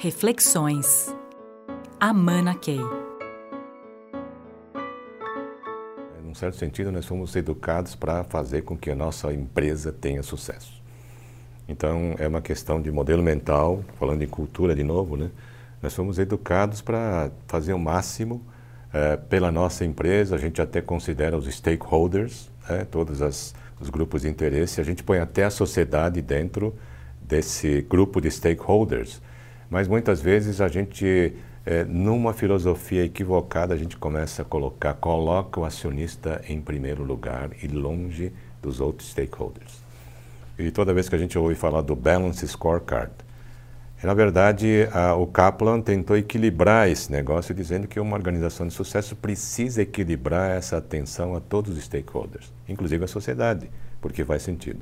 Reflexões. Amana Key. Num certo sentido, nós fomos educados para fazer com que a nossa empresa tenha sucesso. Então, é uma questão de modelo mental, falando em cultura de novo, né? Nós fomos educados para fazer o máximo é, pela nossa empresa, a gente até considera os stakeholders, né? todos as, os grupos de interesse, a gente põe até a sociedade dentro desse grupo de stakeholders. Mas muitas vezes a gente, é, numa filosofia equivocada, a gente começa a colocar, coloca o acionista em primeiro lugar e longe dos outros stakeholders. E toda vez que a gente ouve falar do Balance Scorecard, na verdade, a, o Kaplan tentou equilibrar esse negócio, dizendo que uma organização de sucesso precisa equilibrar essa atenção a todos os stakeholders, inclusive a sociedade, porque faz sentido.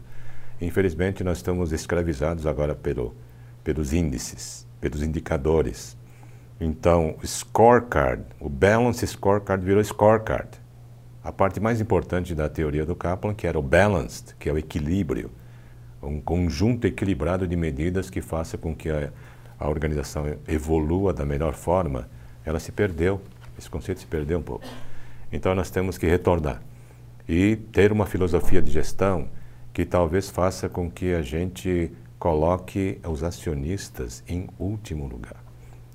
Infelizmente, nós estamos escravizados agora pelo, pelos índices, pelos indicadores. Então, scorecard, o balance scorecard virou scorecard. A parte mais importante da teoria do Kaplan, que era o balanced, que é o equilíbrio, um conjunto equilibrado de medidas que faça com que a, a organização evolua da melhor forma, ela se perdeu. Esse conceito se perdeu um pouco. Então, nós temos que retornar e ter uma filosofia de gestão que talvez faça com que a gente coloque os acionistas em último lugar.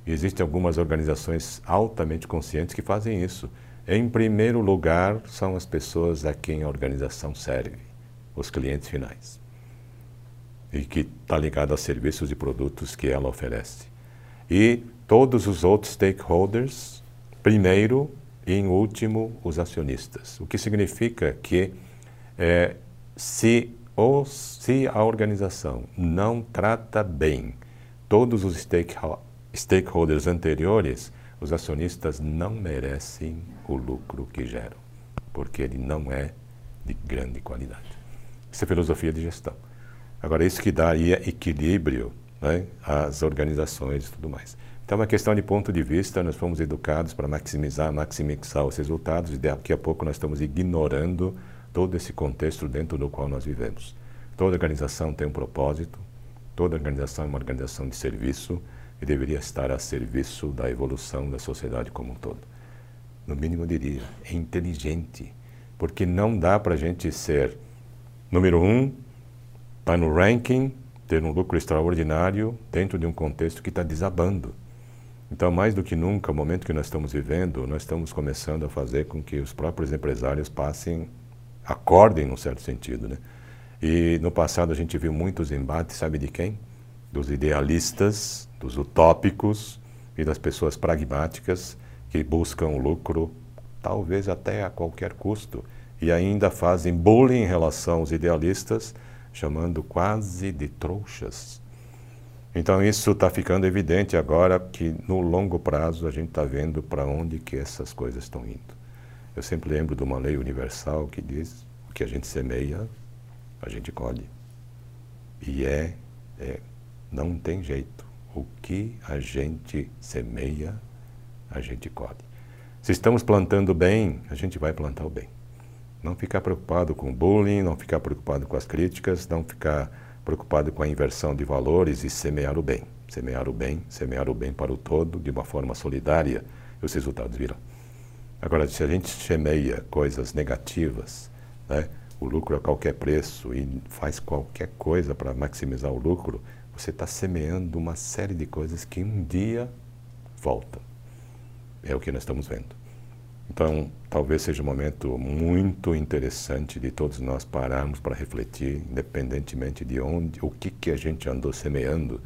E existem algumas organizações altamente conscientes que fazem isso. Em primeiro lugar, são as pessoas a quem a organização serve, os clientes finais. E que está ligado aos serviços e produtos que ela oferece. E todos os outros stakeholders, primeiro e em último, os acionistas. O que significa que é, se, ou, se a organização não trata bem todos os stakeholders anteriores, os acionistas não merecem o lucro que geram, porque ele não é de grande qualidade. Isso é filosofia de gestão. Agora, isso que daria equilíbrio né, às organizações e tudo mais. Então, é uma questão de ponto de vista, nós fomos educados para maximizar, maximizar os resultados, e daqui a pouco nós estamos ignorando todo esse contexto dentro do qual nós vivemos. Toda organização tem um propósito, toda organização é uma organização de serviço e deveria estar a serviço da evolução da sociedade como um todo. No mínimo, eu diria, é inteligente, porque não dá para a gente ser número um, estar tá no ranking, ter um lucro extraordinário dentro de um contexto que está desabando. Então, mais do que nunca, o momento que nós estamos vivendo, nós estamos começando a fazer com que os próprios empresários passem acordem num certo sentido, né? E no passado a gente viu muitos embates, sabe de quem? Dos idealistas, dos utópicos e das pessoas pragmáticas que buscam lucro, talvez até a qualquer custo, e ainda fazem bullying em relação aos idealistas, chamando quase de trouxas. Então isso está ficando evidente agora que no longo prazo a gente está vendo para onde que essas coisas estão indo. Eu sempre lembro de uma lei universal que diz o que a gente semeia, a gente colhe. E é, é não tem jeito. O que a gente semeia, a gente colhe. Se estamos plantando bem, a gente vai plantar o bem. Não ficar preocupado com o bullying, não ficar preocupado com as críticas, não ficar preocupado com a inversão de valores e semear o bem. Semear o bem, semear o bem para o todo, de uma forma solidária, e os resultados virão. Agora, se a gente semeia coisas negativas, né, o lucro a qualquer preço e faz qualquer coisa para maximizar o lucro, você está semeando uma série de coisas que um dia voltam. É o que nós estamos vendo. Então, talvez seja um momento muito interessante de todos nós pararmos para refletir, independentemente de onde, o que, que a gente andou semeando,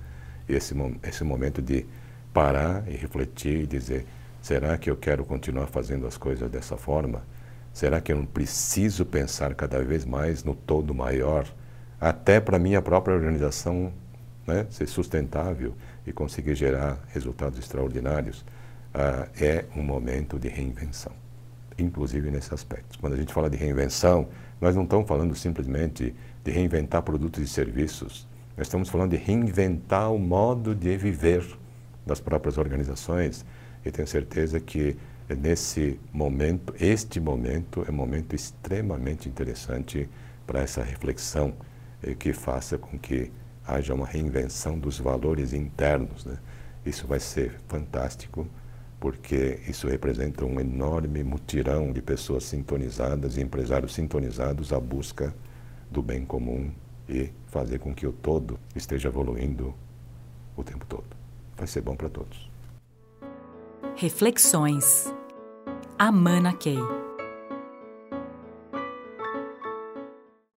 esse, esse momento de parar e refletir e dizer Será que eu quero continuar fazendo as coisas dessa forma? Será que eu não preciso pensar cada vez mais no todo maior, até para minha própria organização né, ser sustentável e conseguir gerar resultados extraordinários? Ah, é um momento de reinvenção, inclusive nesse aspecto. Quando a gente fala de reinvenção, nós não estamos falando simplesmente de reinventar produtos e serviços, nós estamos falando de reinventar o modo de viver das próprias organizações e tenho certeza que nesse momento, este momento é um momento extremamente interessante para essa reflexão eh, que faça com que haja uma reinvenção dos valores internos. Né? Isso vai ser fantástico, porque isso representa um enorme mutirão de pessoas sintonizadas e empresários sintonizados à busca do bem comum e fazer com que o todo esteja evoluindo o tempo todo. Vai ser bom para todos. Reflexões. Amana Key.